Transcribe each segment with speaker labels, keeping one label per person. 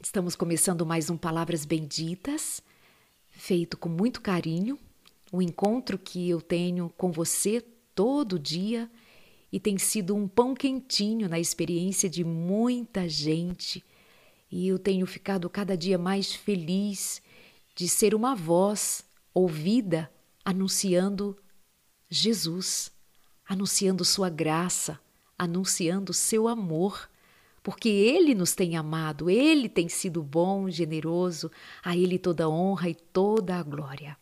Speaker 1: Estamos começando mais um Palavras Benditas, feito com muito carinho, um encontro que eu tenho com você todo dia e tem sido um pão quentinho na experiência de muita gente. E eu tenho ficado cada dia mais feliz de ser uma voz ouvida anunciando Jesus, anunciando Sua graça, anunciando Seu amor porque Ele nos tem amado, Ele tem sido bom, generoso, a Ele toda honra e toda a glória.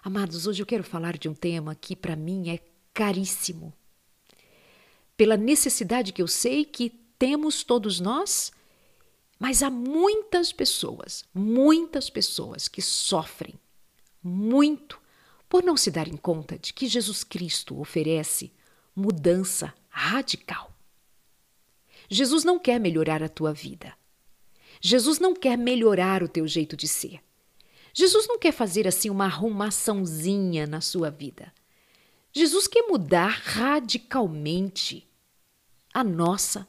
Speaker 1: Amados, hoje eu quero falar de um tema que para mim é caríssimo. Pela necessidade que eu sei que temos todos nós, mas há muitas pessoas, muitas pessoas que sofrem muito por não se darem conta de que Jesus Cristo oferece mudança radical. Jesus não quer melhorar a tua vida. Jesus não quer melhorar o teu jeito de ser. Jesus não quer fazer assim uma arrumaçãozinha na sua vida. Jesus quer mudar radicalmente a nossa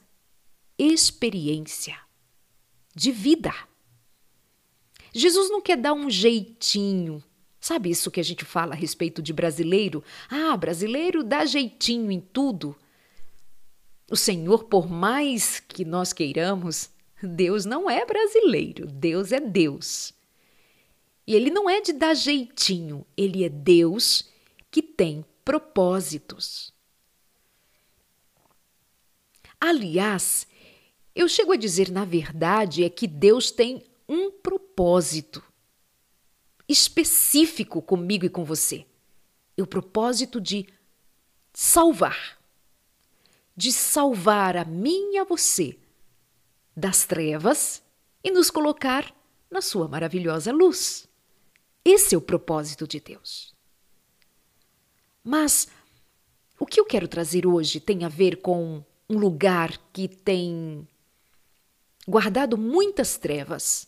Speaker 1: experiência de vida. Jesus não quer dar um jeitinho. Sabe isso que a gente fala a respeito de brasileiro? Ah, brasileiro dá jeitinho em tudo. O Senhor, por mais que nós queiramos, Deus não é brasileiro, Deus é Deus. E ele não é de dar jeitinho, ele é Deus que tem propósitos. Aliás, eu chego a dizer, na verdade, é que Deus tem um propósito específico comigo e com você. É o propósito de salvar de salvar a mim e a você das trevas e nos colocar na sua maravilhosa luz. Esse é o propósito de Deus. Mas o que eu quero trazer hoje tem a ver com um lugar que tem guardado muitas trevas.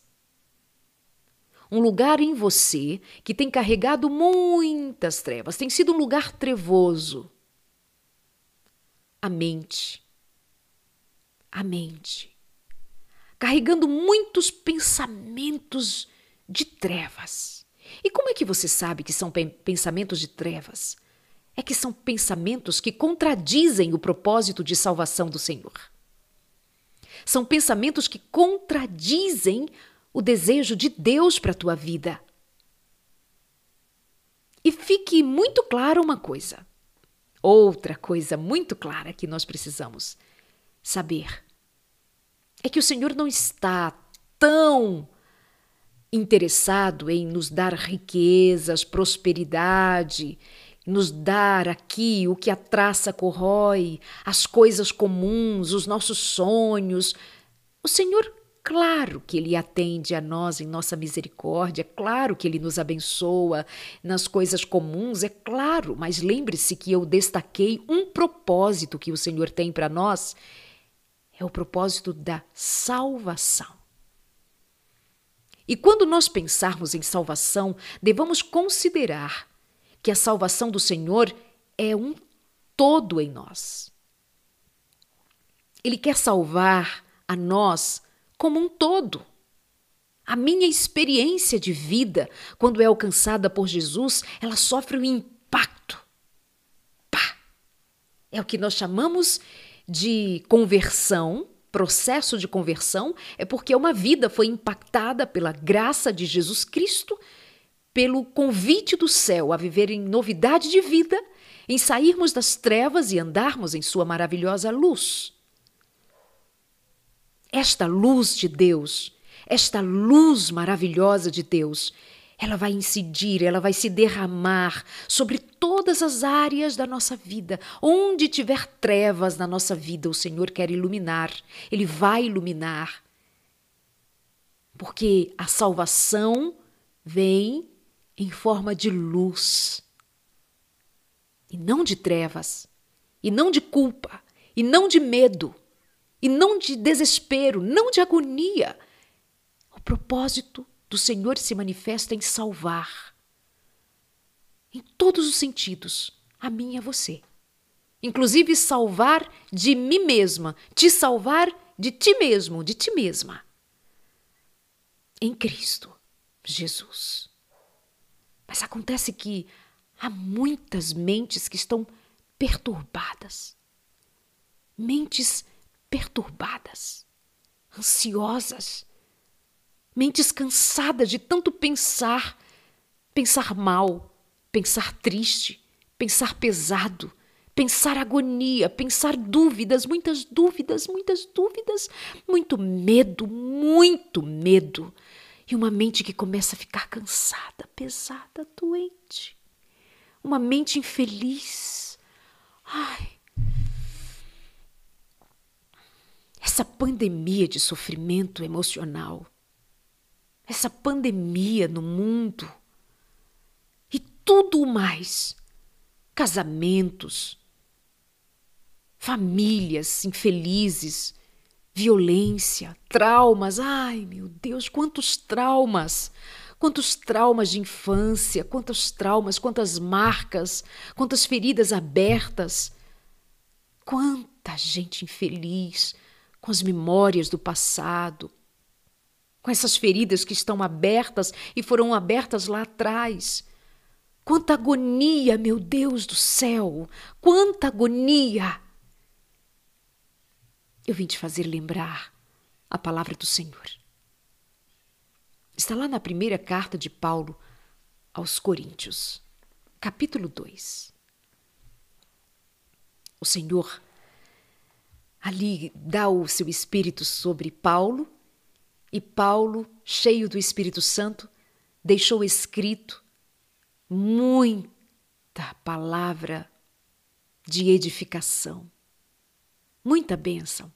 Speaker 1: Um lugar em você que tem carregado muitas trevas, tem sido um lugar trevoso a mente. A mente. Carregando muitos pensamentos de trevas. E como é que você sabe que são pensamentos de trevas? É que são pensamentos que contradizem o propósito de salvação do Senhor. São pensamentos que contradizem o desejo de Deus para a tua vida. E fique muito claro uma coisa: Outra coisa muito clara que nós precisamos saber é que o Senhor não está tão interessado em nos dar riquezas, prosperidade, nos dar aqui o que a traça corrói, as coisas comuns, os nossos sonhos. O Senhor Claro que Ele atende a nós em nossa misericórdia, é claro que Ele nos abençoa nas coisas comuns, é claro, mas lembre-se que eu destaquei um propósito que o Senhor tem para nós: é o propósito da salvação. E quando nós pensarmos em salvação, devamos considerar que a salvação do Senhor é um todo em nós. Ele quer salvar a nós como um todo. A minha experiência de vida, quando é alcançada por Jesus, ela sofre um impacto. Pá! É o que nós chamamos de conversão, processo de conversão, é porque uma vida foi impactada pela graça de Jesus Cristo, pelo convite do céu a viver em novidade de vida, em sairmos das trevas e andarmos em Sua maravilhosa luz. Esta luz de Deus, esta luz maravilhosa de Deus, ela vai incidir, ela vai se derramar sobre todas as áreas da nossa vida. Onde tiver trevas na nossa vida, o Senhor quer iluminar, Ele vai iluminar. Porque a salvação vem em forma de luz, e não de trevas, e não de culpa, e não de medo e não de desespero, não de agonia. O propósito do Senhor se manifesta em salvar, em todos os sentidos, a mim e a você. Inclusive salvar de mim mesma, te salvar de ti mesmo, de ti mesma. em Cristo Jesus. Mas acontece que há muitas mentes que estão perturbadas. Mentes perturbadas, ansiosas, mentes cansadas de tanto pensar, pensar mal, pensar triste, pensar pesado, pensar agonia, pensar dúvidas, muitas dúvidas, muitas dúvidas, muito medo, muito medo. E uma mente que começa a ficar cansada, pesada, doente. Uma mente infeliz. Ai. Essa pandemia de sofrimento emocional, essa pandemia no mundo. E tudo mais. Casamentos, famílias infelizes, violência, traumas. Ai, meu Deus, quantos traumas! Quantos traumas de infância, quantos traumas, quantas marcas, quantas feridas abertas. Quanta gente infeliz com as memórias do passado, com essas feridas que estão abertas e foram abertas lá atrás. Quanta agonia, meu Deus do céu! Quanta agonia! Eu vim te fazer lembrar a palavra do Senhor. Está lá na primeira carta de Paulo aos Coríntios, capítulo 2. O Senhor ali dá o seu espírito sobre Paulo, e Paulo, cheio do Espírito Santo, deixou escrito muita palavra de edificação, muita bênção.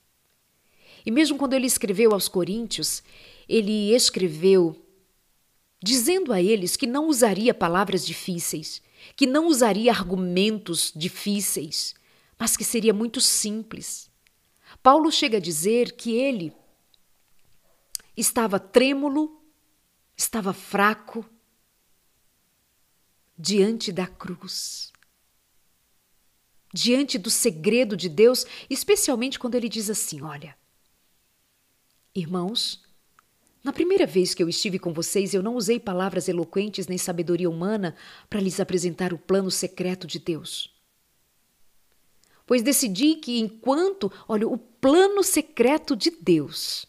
Speaker 1: E mesmo quando ele escreveu aos Coríntios, ele escreveu dizendo a eles que não usaria palavras difíceis, que não usaria argumentos difíceis, mas que seria muito simples. Paulo chega a dizer que ele estava trêmulo, estava fraco, diante da cruz, diante do segredo de Deus, especialmente quando ele diz assim: Olha, irmãos, na primeira vez que eu estive com vocês, eu não usei palavras eloquentes nem sabedoria humana para lhes apresentar o plano secreto de Deus. Pois decidi que enquanto, olha, o plano secreto de Deus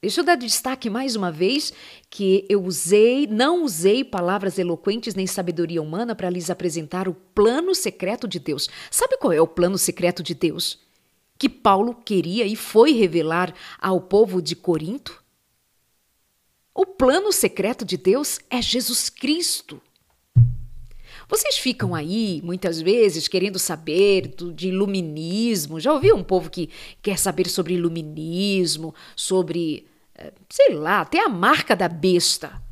Speaker 1: Deixa eu dar destaque mais uma vez que eu usei, não usei palavras eloquentes nem sabedoria humana para lhes apresentar o plano secreto de Deus. Sabe qual é o plano secreto de Deus? Que Paulo queria e foi revelar ao povo de Corinto? O plano secreto de Deus é Jesus Cristo. Vocês ficam aí, muitas vezes, querendo saber do, de iluminismo. Já ouviu um povo que quer saber sobre iluminismo, sobre sei lá, até a marca da besta.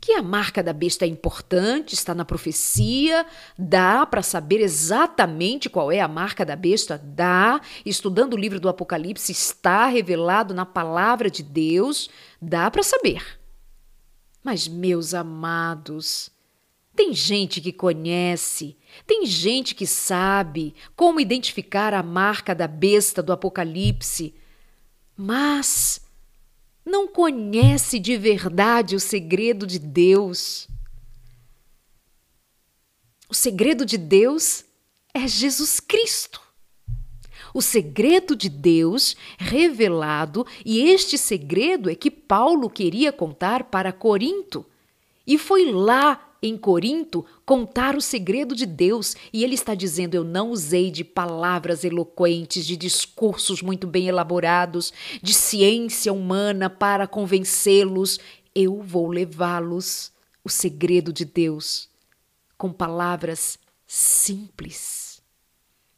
Speaker 1: Que a marca da besta é importante, está na profecia, dá para saber exatamente qual é a marca da besta, dá. Estudando o livro do Apocalipse, está revelado na palavra de Deus, dá para saber. Mas, meus amados, tem gente que conhece, tem gente que sabe como identificar a marca da besta do Apocalipse, mas não conhece de verdade o segredo de Deus. O segredo de Deus é Jesus Cristo. O segredo de Deus revelado, e este segredo é que Paulo queria contar para Corinto. E foi lá em Corinto contar o segredo de Deus e ele está dizendo: Eu não usei de palavras eloquentes, de discursos muito bem elaborados, de ciência humana para convencê-los. Eu vou levá-los o segredo de Deus com palavras simples.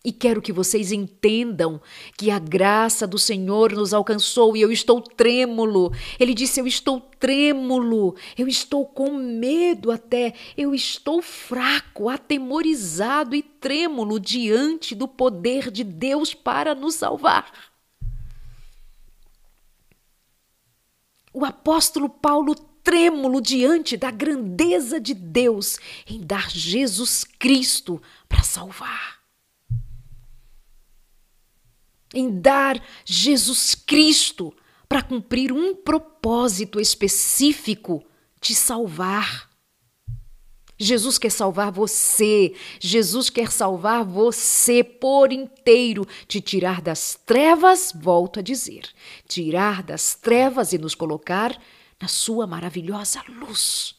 Speaker 1: E quero que vocês entendam que a graça do Senhor nos alcançou e eu estou trêmulo. Ele disse: Eu estou trêmulo, eu estou com medo até, eu estou fraco, atemorizado e trêmulo diante do poder de Deus para nos salvar. O apóstolo Paulo trêmulo diante da grandeza de Deus em dar Jesus Cristo para salvar em dar Jesus Cristo para cumprir um propósito específico te salvar. Jesus quer salvar você. Jesus quer salvar você por inteiro, te tirar das trevas, volto a dizer, tirar das trevas e nos colocar na sua maravilhosa luz.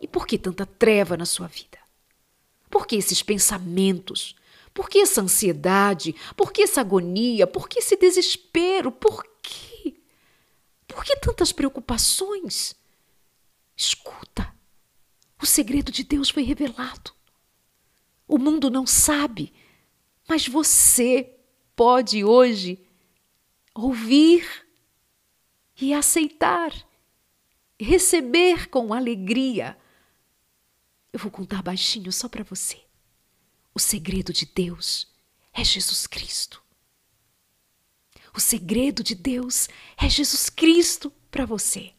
Speaker 1: E por que tanta treva na sua vida? Por que esses pensamentos? Por que essa ansiedade? Por que essa agonia? Por que esse desespero? Por quê? Por que tantas preocupações? Escuta, o segredo de Deus foi revelado. O mundo não sabe, mas você pode hoje ouvir e aceitar, receber com alegria. Eu vou contar baixinho só para você. O segredo de Deus é Jesus Cristo. O segredo de Deus é Jesus Cristo para você.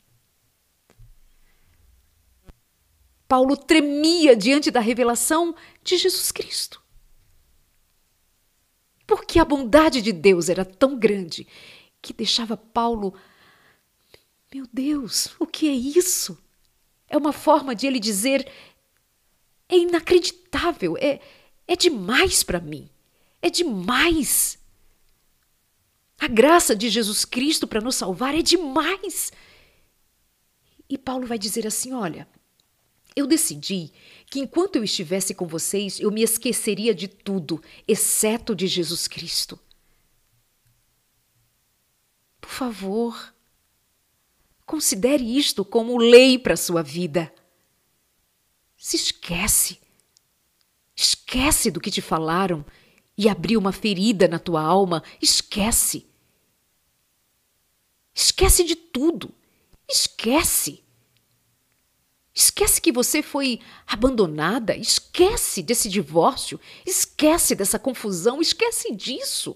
Speaker 1: Paulo tremia diante da revelação de Jesus Cristo. Porque a bondade de Deus era tão grande que deixava Paulo. Meu Deus, o que é isso? É uma forma de ele dizer: é inacreditável, é, é demais para mim, é demais. A graça de Jesus Cristo para nos salvar é demais. E Paulo vai dizer assim: olha, eu decidi que enquanto eu estivesse com vocês, eu me esqueceria de tudo, exceto de Jesus Cristo. Por favor, considere isto como lei para a sua vida. Se esquece. Esquece do que te falaram e abriu uma ferida na tua alma. Esquece. Esquece de tudo. Esquece. Esquece que você foi abandonada, esquece desse divórcio, esquece dessa confusão, esquece disso.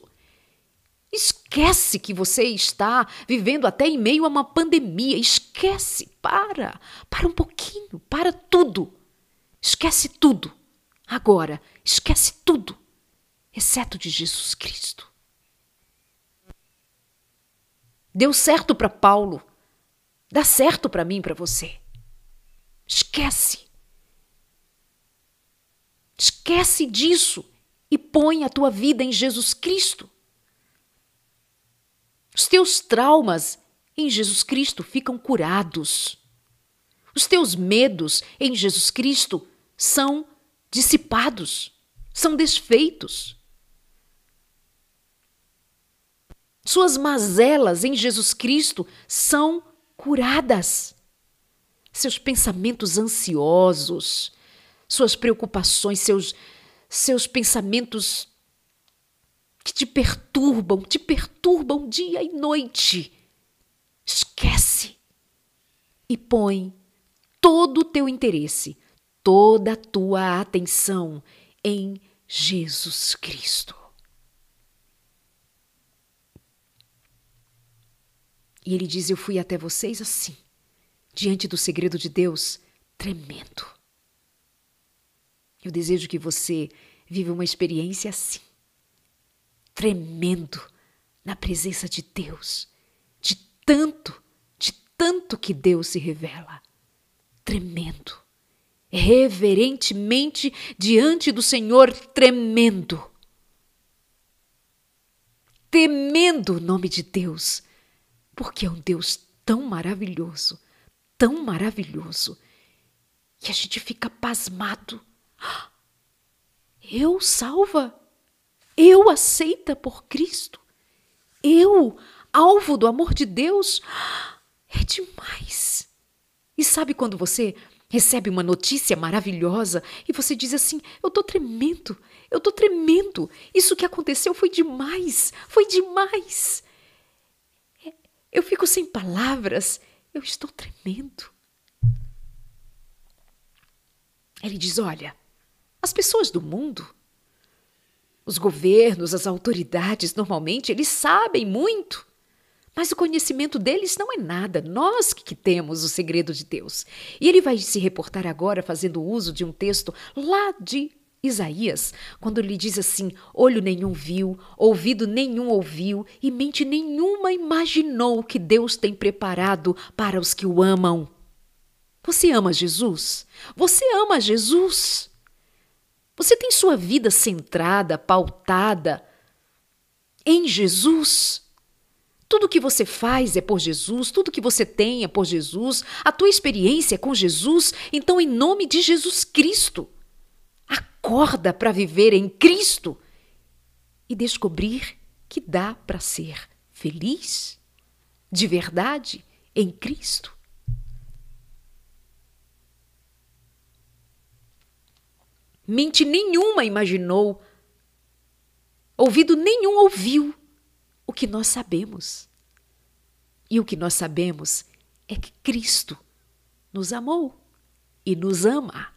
Speaker 1: Esquece que você está vivendo até em meio a uma pandemia. Esquece, para, para um pouquinho, para tudo. Esquece tudo. Agora, esquece tudo, exceto de Jesus Cristo. Deu certo para Paulo, dá certo para mim para você. Esquece. Esquece disso e põe a tua vida em Jesus Cristo. Os teus traumas em Jesus Cristo ficam curados. Os teus medos em Jesus Cristo são dissipados, são desfeitos. Suas mazelas em Jesus Cristo são curadas seus pensamentos ansiosos, suas preocupações, seus, seus pensamentos que te perturbam, te perturbam dia e noite. Esquece e põe todo o teu interesse, toda a tua atenção em Jesus Cristo. E ele diz: Eu fui até vocês assim diante do segredo de Deus tremendo. Eu desejo que você viva uma experiência assim, tremendo na presença de Deus, de tanto, de tanto que Deus se revela, tremendo, reverentemente diante do Senhor, tremendo, temendo o nome de Deus, porque é um Deus tão maravilhoso tão maravilhoso que a gente fica pasmado. Eu salva? Eu aceita por Cristo? Eu, alvo do amor de Deus? É demais. E sabe quando você recebe uma notícia maravilhosa e você diz assim: Eu tô tremendo, eu tô tremendo, isso que aconteceu foi demais, foi demais. É, eu fico sem palavras, eu estou tremendo. Ele diz: Olha, as pessoas do mundo, os governos, as autoridades, normalmente, eles sabem muito. Mas o conhecimento deles não é nada, nós que temos o segredo de Deus. E ele vai se reportar agora fazendo uso de um texto lá de Isaías, quando lhe diz assim: olho nenhum viu, ouvido nenhum ouviu e mente nenhuma imaginou que Deus tem preparado para os que o amam. Você ama Jesus? Você ama Jesus? Você tem sua vida centrada, pautada em Jesus? Tudo que você faz é por Jesus, tudo que você tem é por Jesus, a tua experiência é com Jesus, então, em nome de Jesus Cristo, acorda para viver em Cristo e descobrir que dá para ser feliz de verdade em Cristo. Mente nenhuma imaginou, ouvido nenhum ouviu o que nós sabemos. E o que nós sabemos é que Cristo nos amou e nos ama.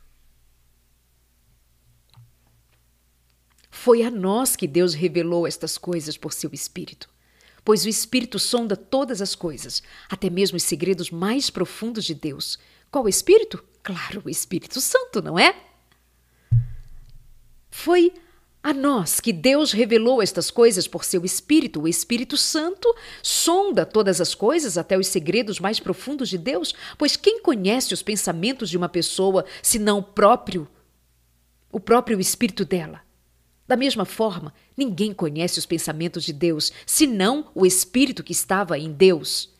Speaker 1: Foi a nós que Deus revelou estas coisas por seu Espírito. Pois o Espírito sonda todas as coisas, até mesmo os segredos mais profundos de Deus. Qual Espírito? Claro, o Espírito Santo, não é? Foi a nós que Deus revelou estas coisas por seu Espírito. O Espírito Santo sonda todas as coisas, até os segredos mais profundos de Deus, pois quem conhece os pensamentos de uma pessoa, senão o próprio, o próprio Espírito dela? Da mesma forma, ninguém conhece os pensamentos de Deus, senão o Espírito que estava em Deus.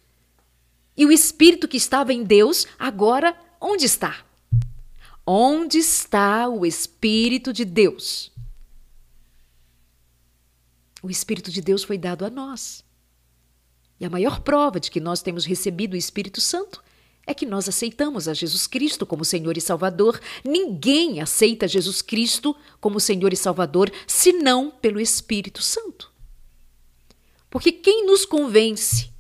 Speaker 1: E o Espírito que estava em Deus, agora, onde está? Onde está o Espírito de Deus? O Espírito de Deus foi dado a nós. E a maior prova de que nós temos recebido o Espírito Santo é que nós aceitamos a Jesus Cristo como Senhor e Salvador. Ninguém aceita Jesus Cristo como Senhor e Salvador senão pelo Espírito Santo. Porque quem nos convence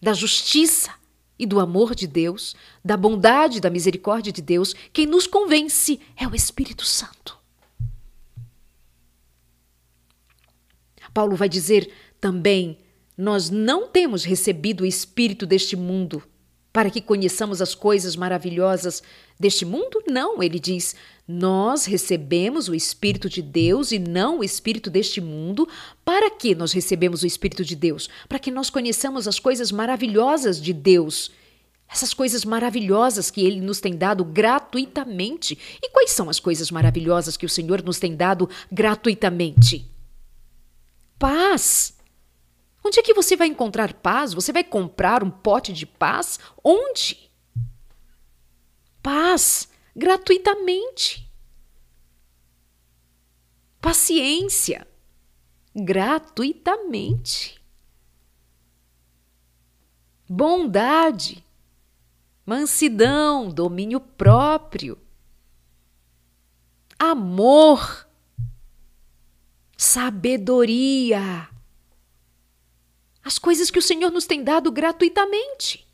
Speaker 1: da justiça e do amor de Deus, da bondade e da misericórdia de Deus, quem nos convence é o Espírito Santo. Paulo vai dizer também: nós não temos recebido o espírito deste mundo, para que conheçamos as coisas maravilhosas deste mundo? Não, ele diz: nós recebemos o Espírito de Deus e não o Espírito deste mundo. Para que nós recebemos o Espírito de Deus? Para que nós conheçamos as coisas maravilhosas de Deus. Essas coisas maravilhosas que Ele nos tem dado gratuitamente. E quais são as coisas maravilhosas que o Senhor nos tem dado gratuitamente? Paz Onde é que você vai encontrar paz? Você vai comprar um pote de paz? Onde? Paz gratuitamente. Paciência gratuitamente. Bondade, mansidão, domínio próprio, amor, sabedoria as coisas que o Senhor nos tem dado gratuitamente.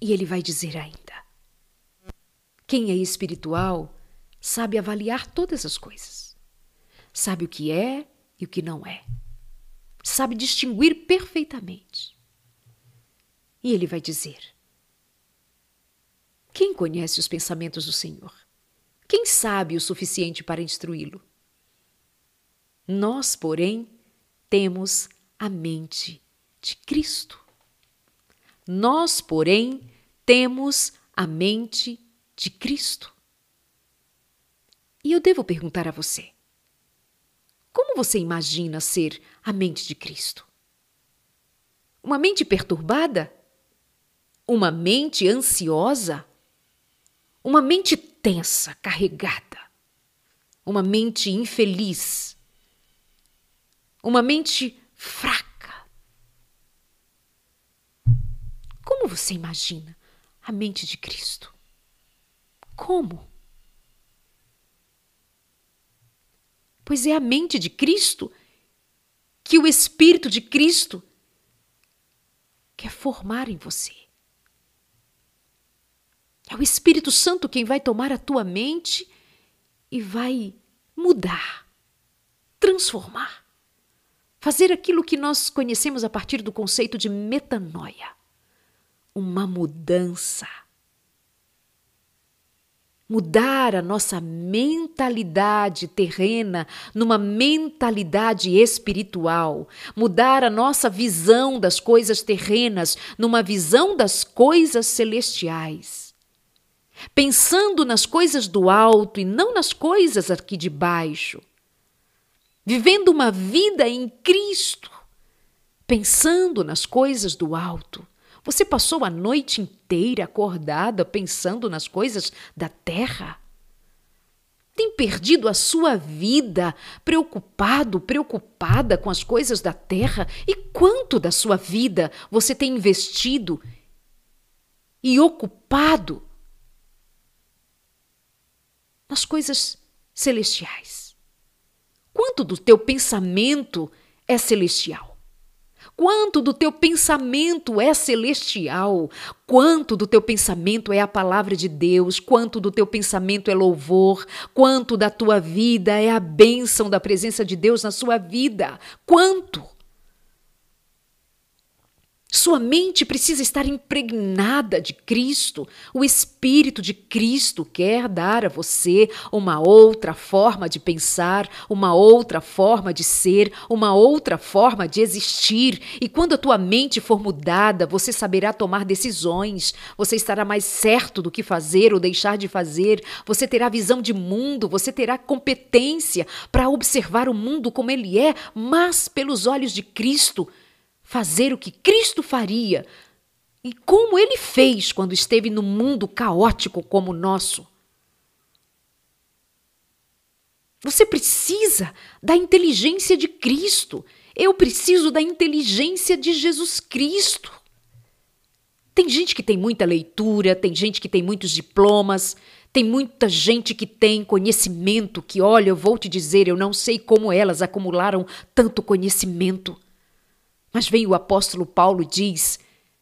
Speaker 1: E ele vai dizer ainda: quem é espiritual sabe avaliar todas as coisas, sabe o que é e o que não é, sabe distinguir perfeitamente. E ele vai dizer: quem conhece os pensamentos do Senhor? Quem sabe o suficiente para instruí-lo? Nós, porém, temos a mente de Cristo. Nós, porém, temos a mente de Cristo. E eu devo perguntar a você: como você imagina ser a mente de Cristo? Uma mente perturbada? Uma mente ansiosa? Uma mente tensa, carregada? Uma mente infeliz? uma mente fraca. Como você imagina a mente de Cristo? Como? Pois é a mente de Cristo que o Espírito de Cristo quer formar em você. É o Espírito Santo quem vai tomar a tua mente e vai mudar, transformar fazer aquilo que nós conhecemos a partir do conceito de metanoia uma mudança. mudar a nossa mentalidade terrena numa mentalidade espiritual, mudar a nossa visão das coisas terrenas numa visão das coisas celestiais. Pensando nas coisas do alto e não nas coisas aqui de baixo. Vivendo uma vida em Cristo, pensando nas coisas do alto você passou a noite inteira acordada pensando nas coisas da terra? Tem perdido a sua vida preocupado, preocupada com as coisas da terra? E quanto da sua vida você tem investido e ocupado nas coisas celestiais? Quanto do teu pensamento é celestial? Quanto do teu pensamento é celestial? Quanto do teu pensamento é a palavra de Deus? Quanto do teu pensamento é louvor? Quanto da tua vida é a bênção da presença de Deus na sua vida? Quanto? Sua mente precisa estar impregnada de Cristo. O Espírito de Cristo quer dar a você uma outra forma de pensar, uma outra forma de ser, uma outra forma de existir. E quando a tua mente for mudada, você saberá tomar decisões, você estará mais certo do que fazer ou deixar de fazer, você terá visão de mundo, você terá competência para observar o mundo como ele é, mas pelos olhos de Cristo fazer o que Cristo faria e como ele fez quando esteve no mundo caótico como o nosso. Você precisa da inteligência de Cristo. Eu preciso da inteligência de Jesus Cristo. Tem gente que tem muita leitura, tem gente que tem muitos diplomas, tem muita gente que tem conhecimento que, olha, eu vou te dizer, eu não sei como elas acumularam tanto conhecimento. Mas vem o apóstolo Paulo e diz: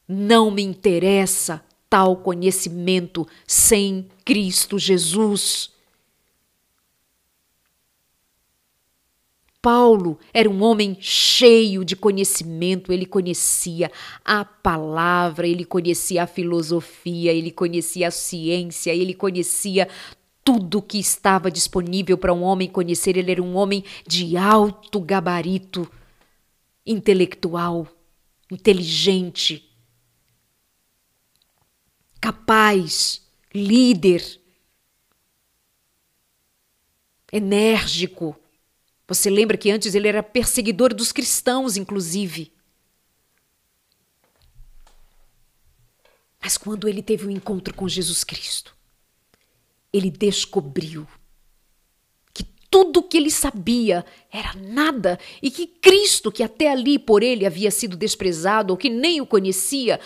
Speaker 1: Não me interessa tal conhecimento sem Cristo Jesus. Paulo era um homem cheio de conhecimento, ele conhecia a palavra, ele conhecia a filosofia, ele conhecia a ciência, ele conhecia tudo que estava disponível para um homem conhecer. Ele era um homem de alto gabarito intelectual, inteligente, capaz, líder, enérgico. Você lembra que antes ele era perseguidor dos cristãos, inclusive. Mas quando ele teve um encontro com Jesus Cristo, ele descobriu tudo que ele sabia era nada e que Cristo, que até ali por ele havia sido desprezado ou que nem o conhecia,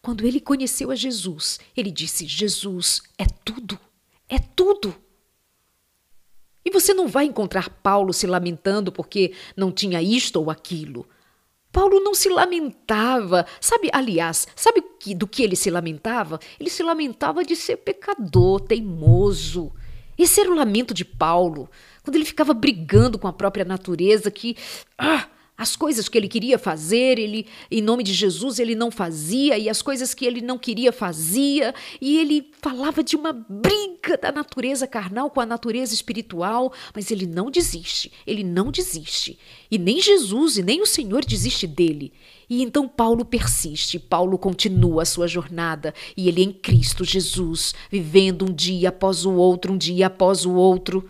Speaker 1: quando ele conheceu a Jesus, ele disse: Jesus é tudo, é tudo. E você não vai encontrar Paulo se lamentando porque não tinha isto ou aquilo. Paulo não se lamentava, sabe, aliás, sabe do que ele se lamentava? Ele se lamentava de ser pecador, teimoso. Esse era o lamento de Paulo quando ele ficava brigando com a própria natureza, que ah, as coisas que ele queria fazer, ele, em nome de Jesus, ele não fazia, e as coisas que ele não queria fazia, e ele falava de uma briga da natureza carnal com a natureza espiritual, mas ele não desiste, ele não desiste. E nem Jesus e nem o Senhor desiste dele. E então Paulo persiste, Paulo continua a sua jornada, e ele em Cristo Jesus, vivendo um dia após o outro, um dia após o outro.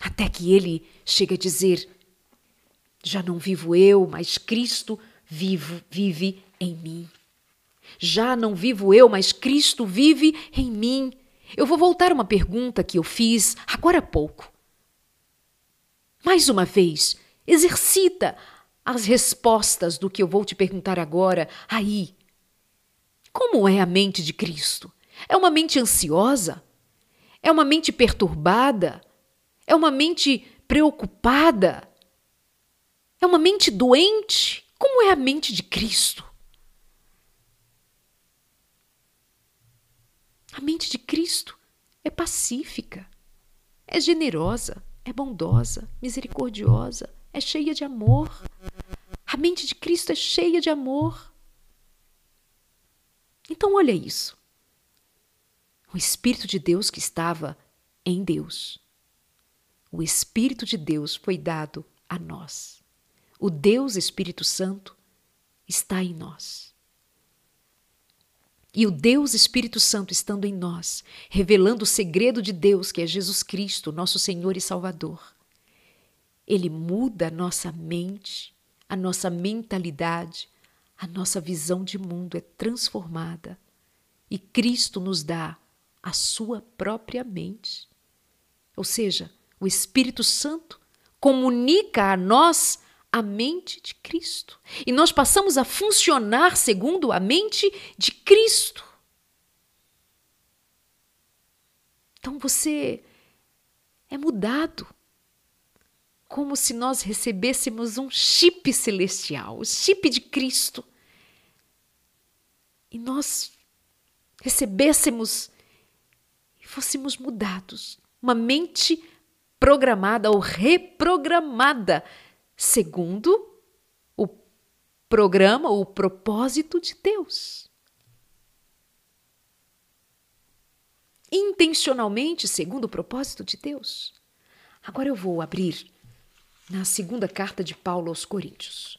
Speaker 1: Até que ele chega a dizer: Já não vivo eu, mas Cristo vivo, vive em mim. Já não vivo eu, mas Cristo vive em mim. Eu vou voltar a uma pergunta que eu fiz agora há pouco. Mais uma vez, exercita as respostas do que eu vou te perguntar agora aí. Como é a mente de Cristo? É uma mente ansiosa? É uma mente perturbada? É uma mente preocupada? É uma mente doente? Como é a mente de Cristo? A mente de Cristo é pacífica, é generosa, é bondosa, misericordiosa, é cheia de amor. A mente de Cristo é cheia de amor. Então, olha isso. o Espírito de Deus que estava em Deus. O Espírito de Deus foi dado a nós. O Deus Espírito Santo está em nós. E o Deus Espírito Santo estando em nós, revelando o segredo de Deus, que é Jesus Cristo, nosso Senhor e Salvador. Ele muda a nossa mente, a nossa mentalidade, a nossa visão de mundo é transformada. E Cristo nos dá a sua própria mente. Ou seja, o Espírito Santo comunica a nós a mente de Cristo. E nós passamos a funcionar segundo a mente de Cristo. Então você é mudado. Como se nós recebêssemos um chip celestial, o chip de Cristo. E nós recebêssemos e fôssemos mudados. Uma mente programada ou reprogramada segundo o programa ou o propósito de Deus. Intencionalmente, segundo o propósito de Deus. Agora eu vou abrir na segunda carta de Paulo aos Coríntios.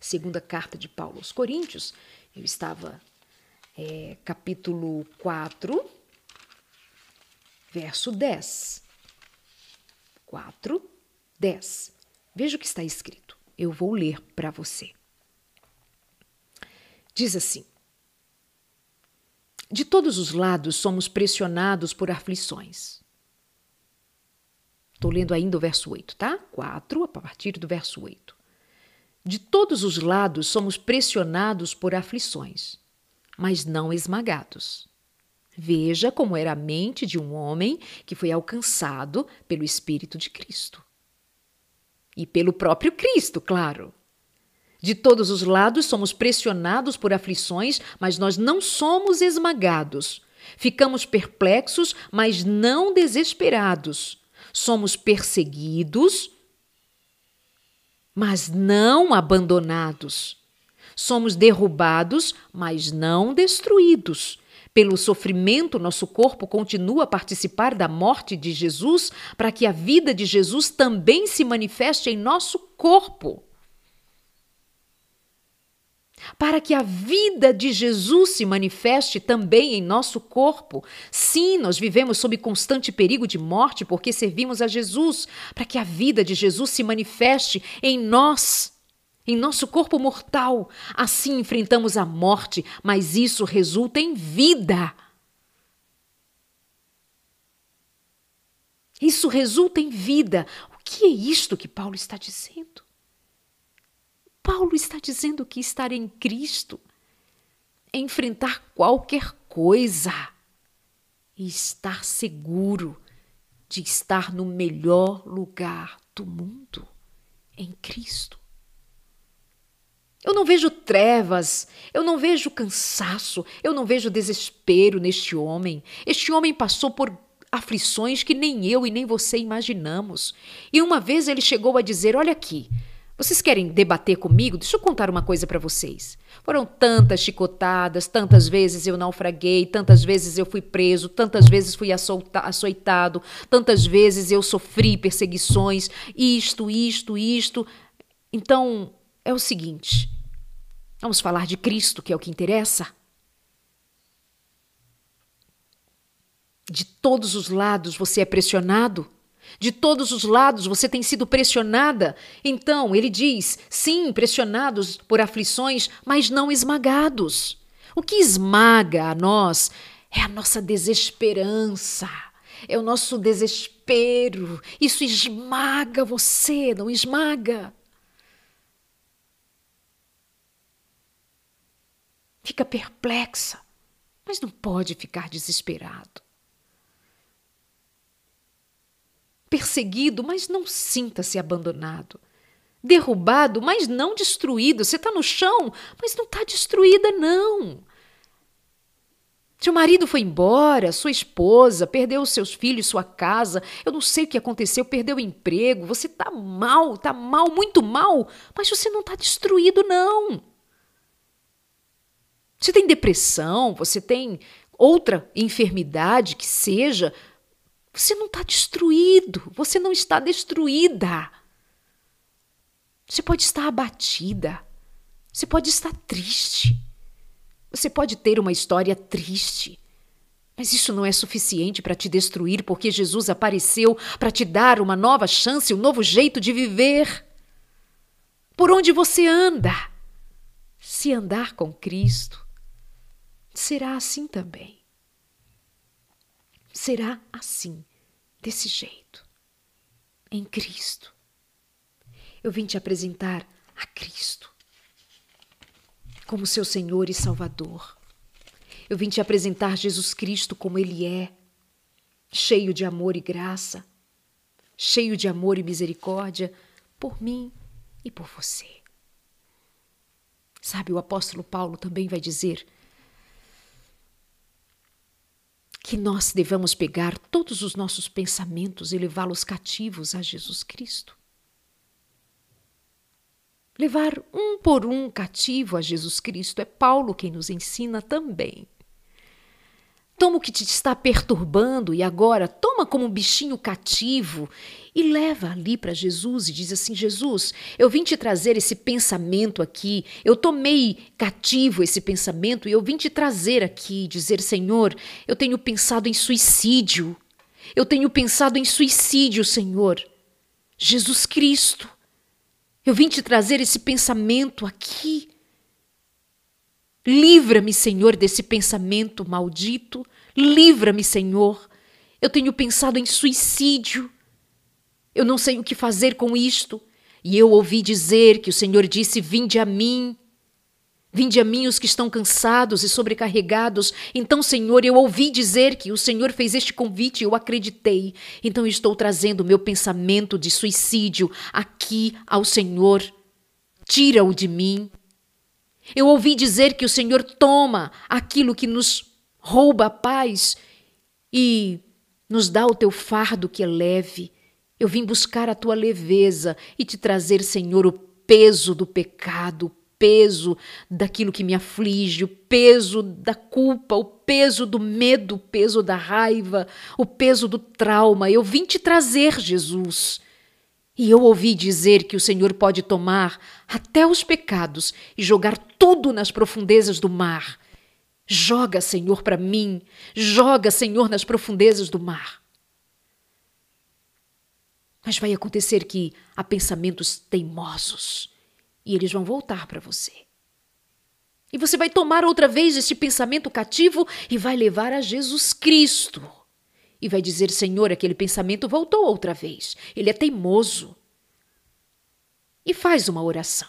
Speaker 1: Segunda carta de Paulo aos Coríntios, eu estava é, capítulo 4, verso 10. 4, 10. Veja o que está escrito. Eu vou ler para você. Diz assim: De todos os lados somos pressionados por aflições. Estou lendo ainda o verso 8, tá? 4, a partir do verso 8. De todos os lados somos pressionados por aflições, mas não esmagados. Veja como era a mente de um homem que foi alcançado pelo Espírito de Cristo. E pelo próprio Cristo, claro. De todos os lados somos pressionados por aflições, mas nós não somos esmagados. Ficamos perplexos, mas não desesperados. Somos perseguidos, mas não abandonados. Somos derrubados, mas não destruídos. Pelo sofrimento, nosso corpo continua a participar da morte de Jesus para que a vida de Jesus também se manifeste em nosso corpo. Para que a vida de Jesus se manifeste também em nosso corpo. Sim, nós vivemos sob constante perigo de morte porque servimos a Jesus, para que a vida de Jesus se manifeste em nós em nosso corpo mortal. Assim enfrentamos a morte, mas isso resulta em vida. Isso resulta em vida. O que é isto que Paulo está dizendo? Paulo está dizendo que estar em Cristo é enfrentar qualquer coisa e estar seguro de estar no melhor lugar do mundo, em Cristo. Eu não vejo trevas, eu não vejo cansaço, eu não vejo desespero neste homem. Este homem passou por aflições que nem eu e nem você imaginamos. E uma vez ele chegou a dizer: Olha aqui, vocês querem debater comigo? Deixa eu contar uma coisa para vocês. Foram tantas chicotadas, tantas vezes eu naufraguei, tantas vezes eu fui preso, tantas vezes fui açoitado, tantas vezes eu sofri perseguições, isto, isto, isto. Então, é o seguinte: Vamos falar de Cristo, que é o que interessa. De todos os lados você é pressionado. De todos os lados você tem sido pressionada. Então, ele diz: sim, pressionados por aflições, mas não esmagados. O que esmaga a nós é a nossa desesperança, é o nosso desespero. Isso esmaga você, não esmaga? Fica perplexa, mas não pode ficar desesperado. Perseguido, mas não sinta-se abandonado. Derrubado, mas não destruído. Você está no chão, mas não está destruída, não. Seu marido foi embora, sua esposa, perdeu seus filhos, sua casa, eu não sei o que aconteceu, perdeu o emprego, você está mal, está mal, muito mal, mas você não está destruído, não. Você tem depressão, você tem outra enfermidade que seja, você não está destruído, você não está destruída. Você pode estar abatida, você pode estar triste, você pode ter uma história triste. Mas isso não é suficiente para te destruir, porque Jesus apareceu para te dar uma nova chance, um novo jeito de viver. Por onde você anda? Se andar com Cristo, será assim também. Será assim, desse jeito, em Cristo. Eu vim te apresentar a Cristo como seu Senhor e Salvador. Eu vim te apresentar Jesus Cristo como Ele é, cheio de amor e graça, cheio de amor e misericórdia por mim e por você. Sabe, o apóstolo Paulo também vai dizer que nós devemos pegar todos os nossos pensamentos e levá-los cativos a Jesus Cristo. Levar um por um cativo a Jesus Cristo é Paulo quem nos ensina também. Toma o que te está perturbando e agora toma como um bichinho cativo e leva ali para Jesus e diz assim: Jesus, eu vim te trazer esse pensamento aqui, eu tomei cativo esse pensamento e eu vim te trazer aqui, dizer: Senhor, eu tenho pensado em suicídio, eu tenho pensado em suicídio, Senhor. Jesus Cristo, eu vim te trazer esse pensamento aqui. Livra-me, Senhor, desse pensamento maldito. Livra-me, Senhor. Eu tenho pensado em suicídio. Eu não sei o que fazer com isto. E eu ouvi dizer que o Senhor disse: Vinde a mim. Vinde a mim os que estão cansados e sobrecarregados. Então, Senhor, eu ouvi dizer que o Senhor fez este convite e eu acreditei. Então, estou trazendo meu pensamento de suicídio aqui ao Senhor. Tira-o de mim. Eu ouvi dizer que o Senhor toma aquilo que nos rouba a paz e nos dá o teu fardo que é leve. Eu vim buscar a tua leveza e te trazer, Senhor, o peso do pecado, o peso daquilo que me aflige, o peso da culpa, o peso do medo, o peso da raiva, o peso do trauma. Eu vim te trazer, Jesus. E eu ouvi dizer que o Senhor pode tomar até os pecados e jogar tudo nas profundezas do mar. Joga, Senhor, para mim, joga, Senhor, nas profundezas do mar. Mas vai acontecer que há pensamentos teimosos e eles vão voltar para você. E você vai tomar outra vez este pensamento cativo e vai levar a Jesus Cristo e vai dizer: Senhor, aquele pensamento voltou outra vez. Ele é teimoso. E faz uma oração.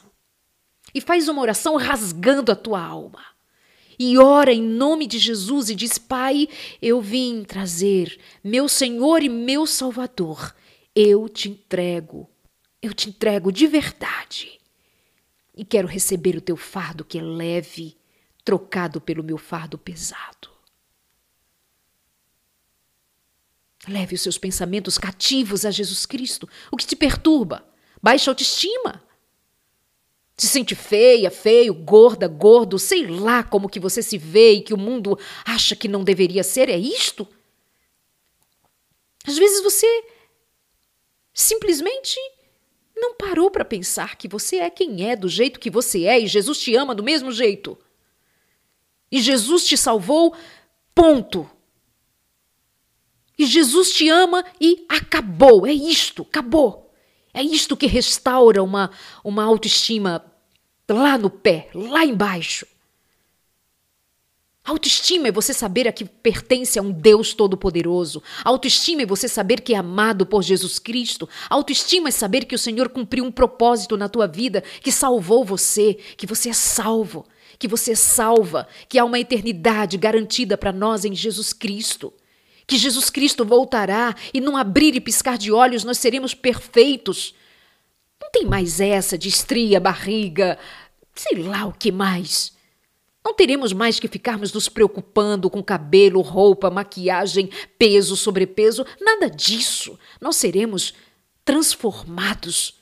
Speaker 1: E faz uma oração rasgando a tua alma. E ora em nome de Jesus e diz: Pai, eu vim trazer meu Senhor e meu Salvador. Eu te entrego. Eu te entrego de verdade. E quero receber o teu fardo que é leve, trocado pelo meu fardo pesado. Leve os seus pensamentos cativos a Jesus Cristo. O que te perturba? Baixa autoestima. Se sente feia, feio, gorda, gordo, sei lá como que você se vê e que o mundo acha que não deveria ser, é isto? Às vezes você simplesmente não parou para pensar que você é quem é, do jeito que você é, e Jesus te ama do mesmo jeito. E Jesus te salvou, ponto. E Jesus te ama e acabou. É isto, acabou. É isto que restaura uma, uma autoestima lá no pé, lá embaixo. Autoestima é você saber a que pertence a um Deus Todo-Poderoso. Autoestima é você saber que é amado por Jesus Cristo. Autoestima é saber que o Senhor cumpriu um propósito na tua vida, que salvou você, que você é salvo, que você é salva, que há uma eternidade garantida para nós em Jesus Cristo que Jesus Cristo voltará e num abrir e piscar de olhos nós seremos perfeitos. Não tem mais essa de estria, barriga, sei lá o que mais. Não teremos mais que ficarmos nos preocupando com cabelo, roupa, maquiagem, peso, sobrepeso, nada disso. Nós seremos transformados.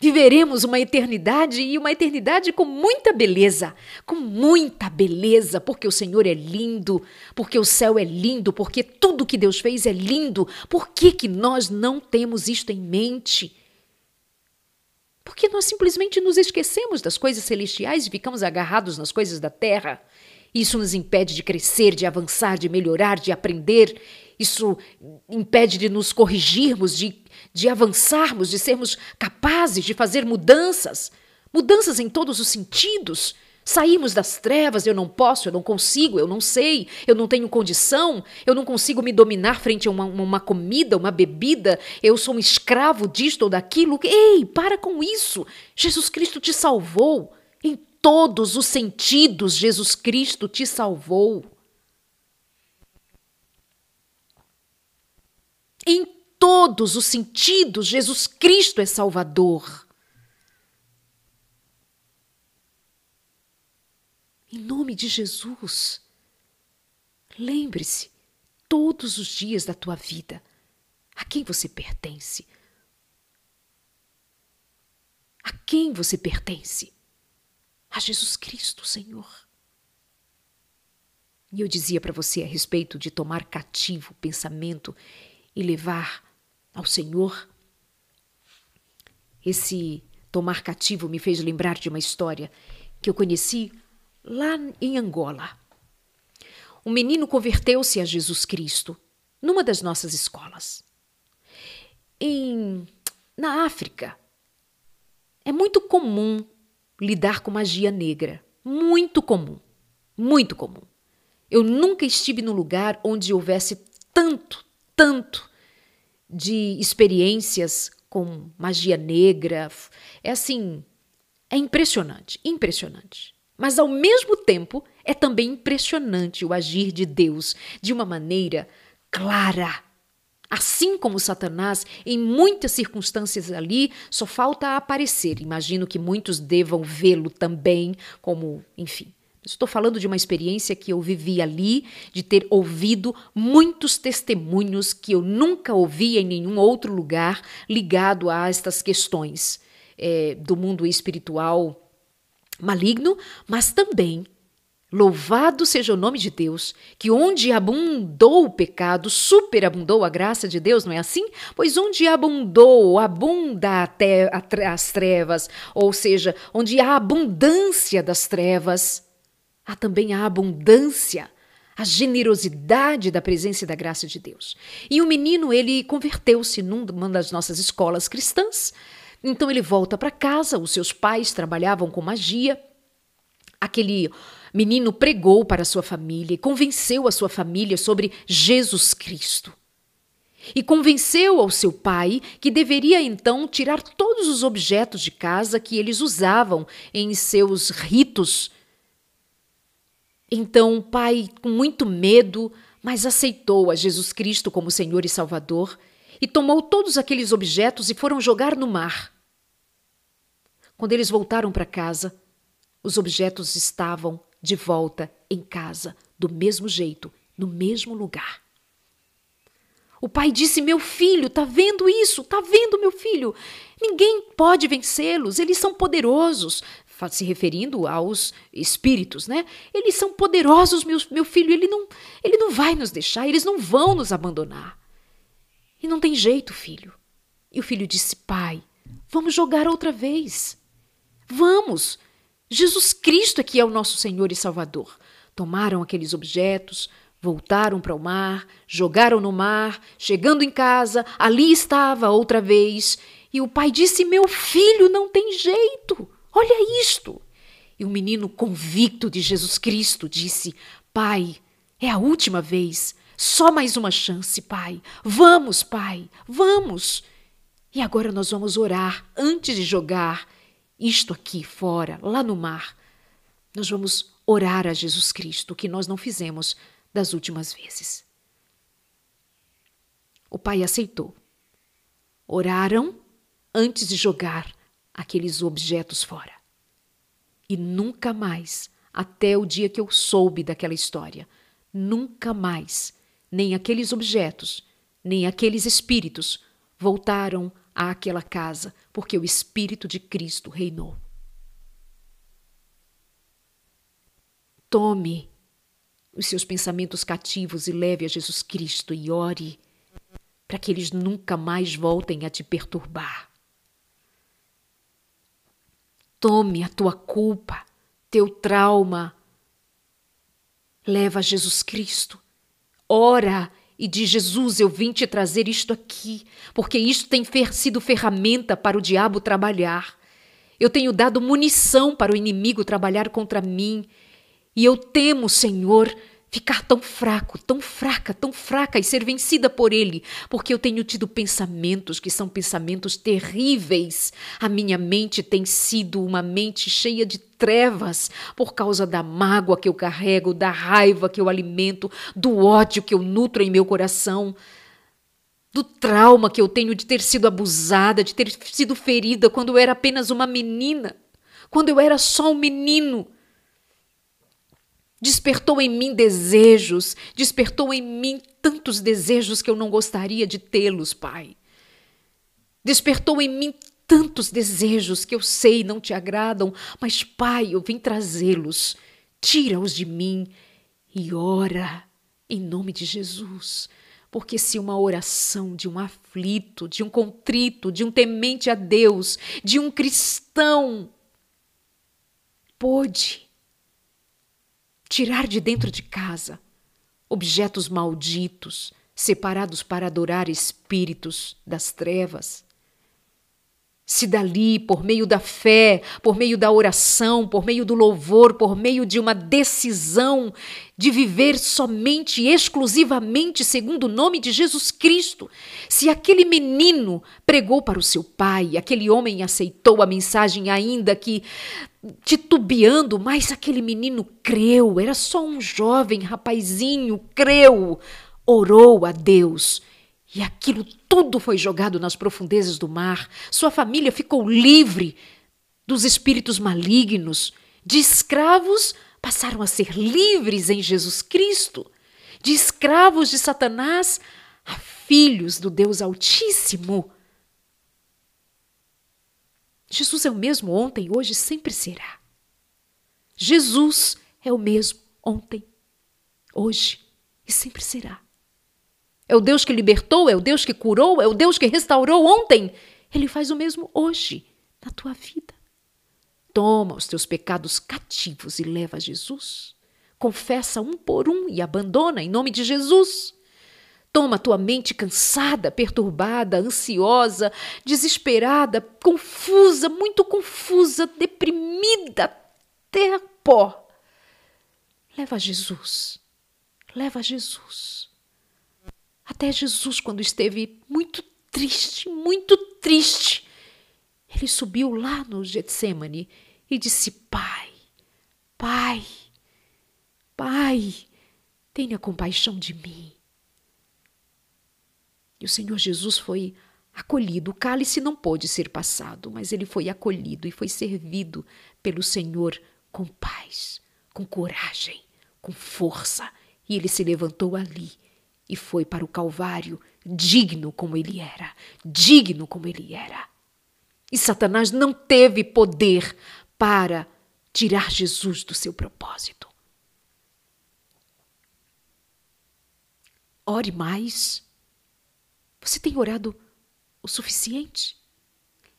Speaker 1: Viveremos uma eternidade e uma eternidade com muita beleza, com muita beleza, porque o Senhor é lindo, porque o céu é lindo, porque tudo que Deus fez é lindo. Por que, que nós não temos isto em mente? Porque nós simplesmente nos esquecemos das coisas celestiais e ficamos agarrados nas coisas da terra. Isso nos impede de crescer, de avançar, de melhorar, de aprender. Isso impede de nos corrigirmos, de de avançarmos, de sermos capazes de fazer mudanças, mudanças em todos os sentidos. Sairmos das trevas, eu não posso, eu não consigo, eu não sei, eu não tenho condição, eu não consigo me dominar frente a uma, uma comida, uma bebida, eu sou um escravo disto ou daquilo. Ei, para com isso! Jesus Cristo te salvou. Em todos os sentidos, Jesus Cristo te salvou. Em todos os sentidos, Jesus Cristo é Salvador. Em nome de Jesus, lembre-se todos os dias da tua vida a quem você pertence. A quem você pertence? A Jesus Cristo, Senhor. E eu dizia para você a respeito de tomar cativo o pensamento e levar ao Senhor. Esse tomar cativo me fez lembrar de uma história que eu conheci lá em Angola. Um menino converteu-se a Jesus Cristo numa das nossas escolas. Em, na África, é muito comum lidar com magia negra. Muito comum. Muito comum. Eu nunca estive num lugar onde houvesse tanto, tanto de experiências com magia negra. É assim, é impressionante, impressionante. Mas ao mesmo tempo é também impressionante o agir de Deus de uma maneira clara. Assim como Satanás, em muitas circunstâncias ali, só falta aparecer. Imagino que muitos devam vê-lo também, como, enfim, Estou falando de uma experiência que eu vivi ali, de ter ouvido muitos testemunhos que eu nunca ouvi em nenhum outro lugar ligado a estas questões é, do mundo espiritual maligno, mas também Louvado seja o nome de Deus, que onde abundou o pecado, superabundou a graça de Deus, não é assim? Pois onde abundou, abunda até as trevas, ou seja, onde há abundância das trevas, há também a abundância, a generosidade da presença e da graça de Deus. E o menino, ele converteu-se numa das nossas escolas cristãs. Então ele volta para casa, os seus pais trabalhavam com magia. Aquele menino pregou para a sua família e convenceu a sua família sobre Jesus Cristo. E convenceu ao seu pai que deveria então tirar todos os objetos de casa que eles usavam em seus ritos então o pai, com muito medo, mas aceitou a Jesus Cristo como Senhor e Salvador e tomou todos aqueles objetos e foram jogar no mar. Quando eles voltaram para casa, os objetos estavam de volta em casa, do mesmo jeito, no mesmo lugar. O pai disse: Meu filho, tá vendo isso? Tá vendo, meu filho? Ninguém pode vencê-los, eles são poderosos se referindo aos espíritos, né? Eles são poderosos, meu, meu filho, ele não, ele não vai nos deixar, eles não vão nos abandonar. E não tem jeito, filho. E o filho disse: Pai, vamos jogar outra vez. Vamos! Jesus Cristo é que é o nosso Senhor e Salvador. Tomaram aqueles objetos, voltaram para o mar, jogaram no mar, chegando em casa, ali estava outra vez. E o pai disse: Meu filho, não tem jeito. Olha isto! E o menino, convicto de Jesus Cristo, disse: Pai, é a última vez. Só mais uma chance, pai. Vamos, pai, vamos. E agora nós vamos orar antes de jogar isto aqui fora, lá no mar. Nós vamos orar a Jesus Cristo, que nós não fizemos das últimas vezes. O pai aceitou. Oraram antes de jogar aqueles objetos fora. E nunca mais, até o dia que eu soube daquela história, nunca mais, nem aqueles objetos, nem aqueles espíritos voltaram àquela casa, porque o Espírito de Cristo reinou. Tome os seus pensamentos cativos e leve a Jesus Cristo e ore para que eles nunca mais voltem a te perturbar. Tome a tua culpa, teu trauma, leva a Jesus Cristo. Ora e diz: Jesus, eu vim te trazer isto aqui, porque isto tem sido ferramenta para o diabo trabalhar. Eu tenho dado munição para o inimigo trabalhar contra mim. E eu temo, Senhor, ficar tão fraco, tão fraca, tão fraca e ser vencida por ele, porque eu tenho tido pensamentos que são pensamentos terríveis. A minha mente tem sido uma mente cheia de trevas por causa da mágoa que eu carrego, da raiva que eu alimento, do ódio que eu nutro em meu coração. Do trauma que eu tenho de ter sido abusada, de ter sido ferida quando eu era apenas uma menina, quando eu era só um menino Despertou em mim desejos, despertou em mim tantos desejos que eu não gostaria de tê-los, Pai. Despertou em mim tantos desejos que eu sei não te agradam, mas, Pai, eu vim trazê-los. Tira-os de mim e ora em nome de Jesus. Porque se uma oração de um aflito, de um contrito, de um temente a Deus, de um cristão, pôde tirar de dentro de casa objetos malditos, separados para adorar espíritos das trevas. Se dali, por meio da fé, por meio da oração, por meio do louvor, por meio de uma decisão de viver somente e exclusivamente segundo o nome de Jesus Cristo, se aquele menino pregou para o seu pai, aquele homem aceitou a mensagem, ainda que titubeando, mas aquele menino creu, era só um jovem rapazinho, creu, orou a Deus. E aquilo tudo foi jogado nas profundezas do mar. Sua família ficou livre dos espíritos malignos. De escravos, passaram a ser livres em Jesus Cristo. De escravos de Satanás a filhos do Deus Altíssimo. Jesus é o mesmo ontem, hoje, sempre será. Jesus é o mesmo ontem, hoje e sempre será. É o Deus que libertou, é o Deus que curou, é o Deus que restaurou ontem. Ele faz o mesmo hoje na tua vida. Toma os teus pecados cativos e leva a Jesus. Confessa um por um e abandona em nome de Jesus. Toma tua mente cansada, perturbada, ansiosa, desesperada, confusa, muito confusa, deprimida até a pó. Leva a Jesus. Leva a Jesus. Até Jesus, quando esteve muito triste, muito triste, ele subiu lá no Getsemane e disse: Pai, Pai, Pai, tenha compaixão de mim. E o Senhor Jesus foi acolhido. O cálice não pôde ser passado, mas ele foi acolhido e foi servido pelo Senhor com paz, com coragem, com força. E ele se levantou ali e foi para o Calvário, digno como ele era, digno como ele era. E Satanás não teve poder para tirar Jesus do seu propósito. Ore mais você tem orado o suficiente?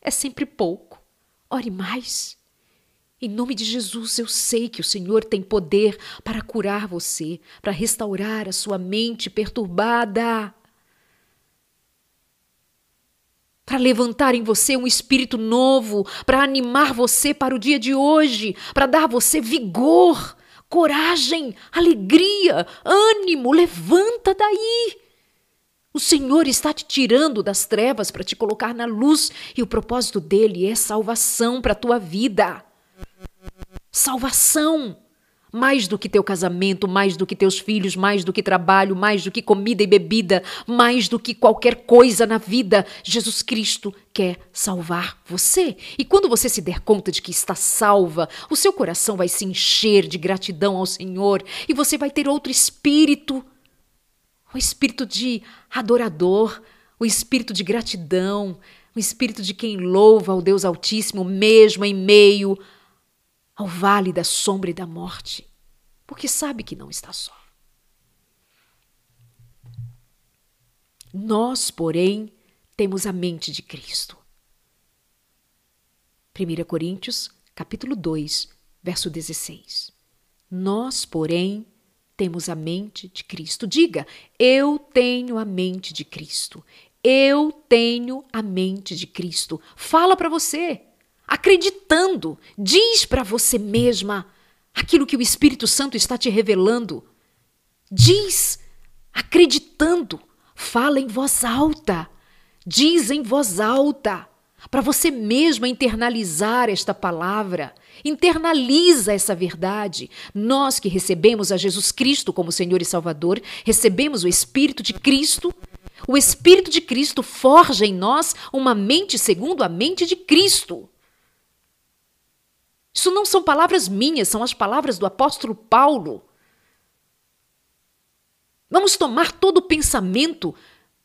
Speaker 1: É sempre pouco. Ore mais. Em nome de Jesus, eu sei que o Senhor tem poder para curar você, para restaurar a sua mente perturbada, para levantar em você um espírito novo, para animar você para o dia de hoje, para dar você vigor, coragem, alegria, ânimo. Levanta daí. O Senhor está te tirando das trevas para te colocar na luz e o propósito dele é salvação para a tua vida. Salvação! Mais do que teu casamento, mais do que teus filhos, mais do que trabalho, mais do que comida e bebida, mais do que qualquer coisa na vida, Jesus Cristo quer salvar você. E quando você se der conta de que está salva, o seu coração vai se encher de gratidão ao Senhor e você vai ter outro espírito o espírito de adorador, o espírito de gratidão, um espírito de quem louva ao Deus Altíssimo, mesmo em meio ao vale da sombra e da morte, porque sabe que não está só. Nós, porém, temos a mente de Cristo. 1 Coríntios, capítulo 2, verso 16. Nós, porém, temos a mente de Cristo. Diga: eu tenho a mente de Cristo. Eu tenho a mente de Cristo. Fala para você, acreditando. Diz para você mesma aquilo que o Espírito Santo está te revelando. Diz, acreditando. Fala em voz alta. Diz em voz alta. Para você mesma internalizar esta palavra. Internaliza essa verdade. Nós que recebemos a Jesus Cristo como Senhor e Salvador, recebemos o Espírito de Cristo o Espírito de Cristo forja em nós uma mente segundo a mente de Cristo. Isso não são palavras minhas, são as palavras do apóstolo Paulo. Vamos tomar todo o pensamento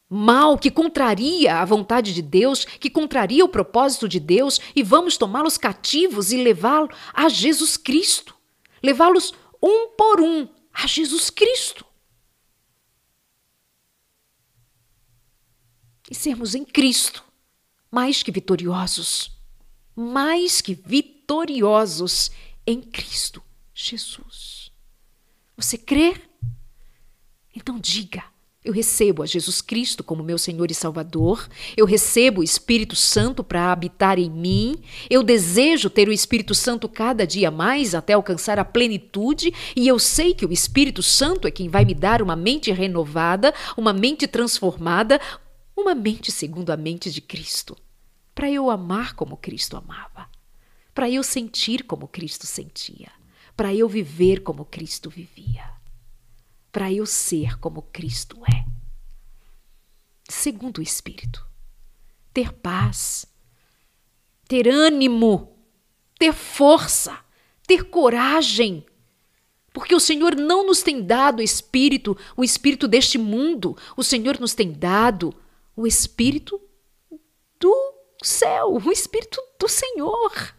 Speaker 1: mal que contraria a vontade de Deus, que contraria o propósito de Deus, e vamos tomá-los cativos e levá-los a Jesus Cristo. Levá-los um por um a Jesus Cristo. e sermos em Cristo mais que vitoriosos, mais que vitoriosos em Cristo Jesus. Você crê? Então diga: eu recebo a Jesus Cristo como meu Senhor e Salvador, eu recebo o Espírito Santo para habitar em mim, eu desejo ter o Espírito Santo cada dia mais até alcançar a plenitude, e eu sei que o Espírito Santo é quem vai me dar uma mente renovada, uma mente transformada, uma mente segundo a mente de Cristo, para eu amar como Cristo amava, para eu sentir como Cristo sentia, para eu viver como Cristo vivia, para eu ser como Cristo é. Segundo o Espírito, ter paz, ter ânimo, ter força, ter coragem, porque o Senhor não nos tem dado espírito, o espírito deste mundo, o Senhor nos tem dado o Espírito do céu, o Espírito do Senhor.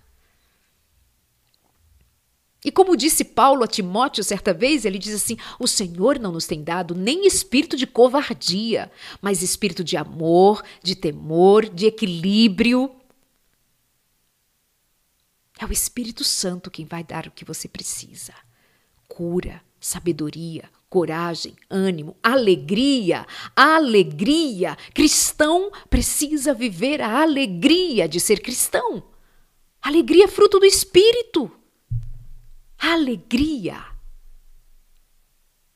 Speaker 1: E como disse Paulo a Timóteo certa vez, ele diz assim: O Senhor não nos tem dado nem espírito de covardia, mas espírito de amor, de temor, de equilíbrio. É o Espírito Santo quem vai dar o que você precisa: cura, sabedoria, coragem, ânimo, alegria, alegria. Cristão precisa viver a alegria de ser cristão. Alegria é fruto do Espírito. Alegria.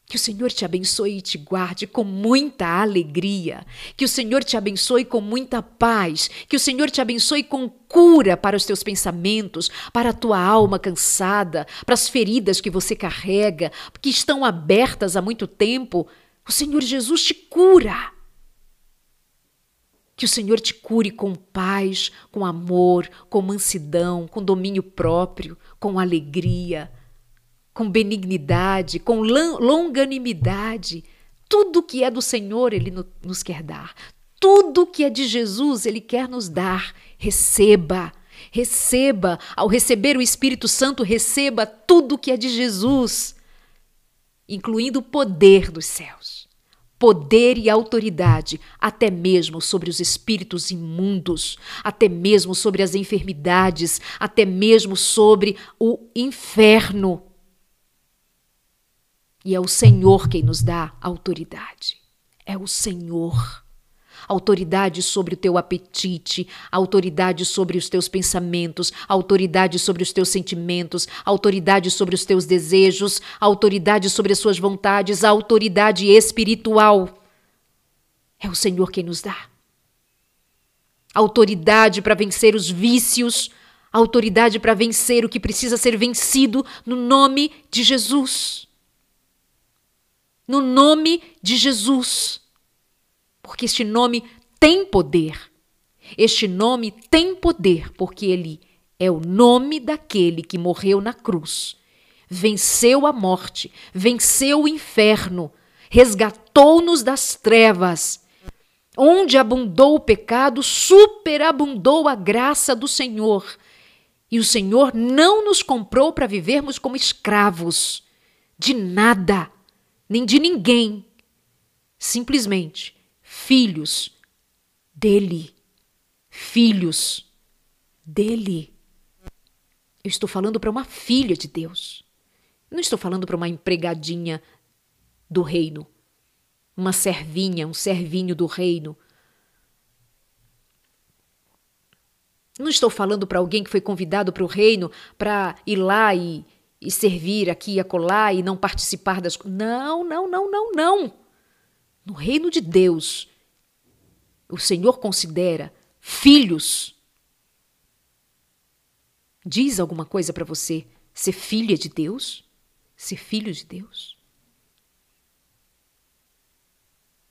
Speaker 1: Que o Senhor te abençoe e te guarde com muita alegria. Que o Senhor te abençoe com muita paz. Que o Senhor te abençoe com cura para os teus pensamentos, para a tua alma cansada, para as feridas que você carrega, que estão abertas há muito tempo. O Senhor Jesus te cura. Que o Senhor te cure com paz, com amor, com mansidão, com domínio próprio, com alegria com benignidade, com longanimidade. Tudo que é do Senhor, Ele nos quer dar. Tudo que é de Jesus, Ele quer nos dar. Receba, receba. Ao receber o Espírito Santo, receba tudo que é de Jesus, incluindo o poder dos céus. Poder e autoridade, até mesmo sobre os espíritos imundos, até mesmo sobre as enfermidades, até mesmo sobre o inferno. E é o Senhor quem nos dá autoridade. É o Senhor. Autoridade sobre o teu apetite, autoridade sobre os teus pensamentos, autoridade sobre os teus sentimentos, autoridade sobre os teus desejos, autoridade sobre as suas vontades, autoridade espiritual. É o Senhor quem nos dá. Autoridade para vencer os vícios, autoridade para vencer o que precisa ser vencido no nome de Jesus no nome de Jesus. Porque este nome tem poder. Este nome tem poder porque ele é o nome daquele que morreu na cruz, venceu a morte, venceu o inferno, resgatou-nos das trevas. Onde abundou o pecado, superabundou a graça do Senhor. E o Senhor não nos comprou para vivermos como escravos de nada, nem de ninguém. Simplesmente filhos dele. Filhos dele. Eu estou falando para uma filha de Deus. Não estou falando para uma empregadinha do reino, uma servinha, um servinho do reino. Não estou falando para alguém que foi convidado para o reino para ir lá e, e servir aqui e acolá e não participar das coisas. Não, não, não, não, não. No reino de Deus, o Senhor considera filhos. Diz alguma coisa para você ser filha de Deus? Ser filho de Deus?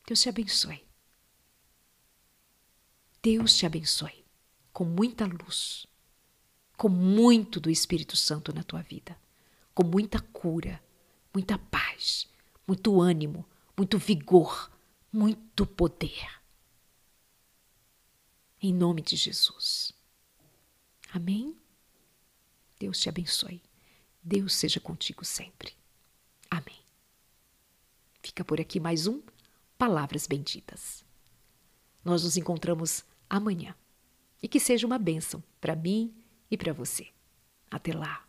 Speaker 1: Deus te abençoe. Deus te abençoe com muita luz, com muito do Espírito Santo na tua vida, com muita cura, muita paz, muito ânimo, muito vigor, muito poder. Em nome de Jesus. Amém? Deus te abençoe. Deus seja contigo sempre. Amém. Fica por aqui mais um Palavras Benditas. Nós nos encontramos amanhã. E que seja uma bênção para mim e para você. Até lá.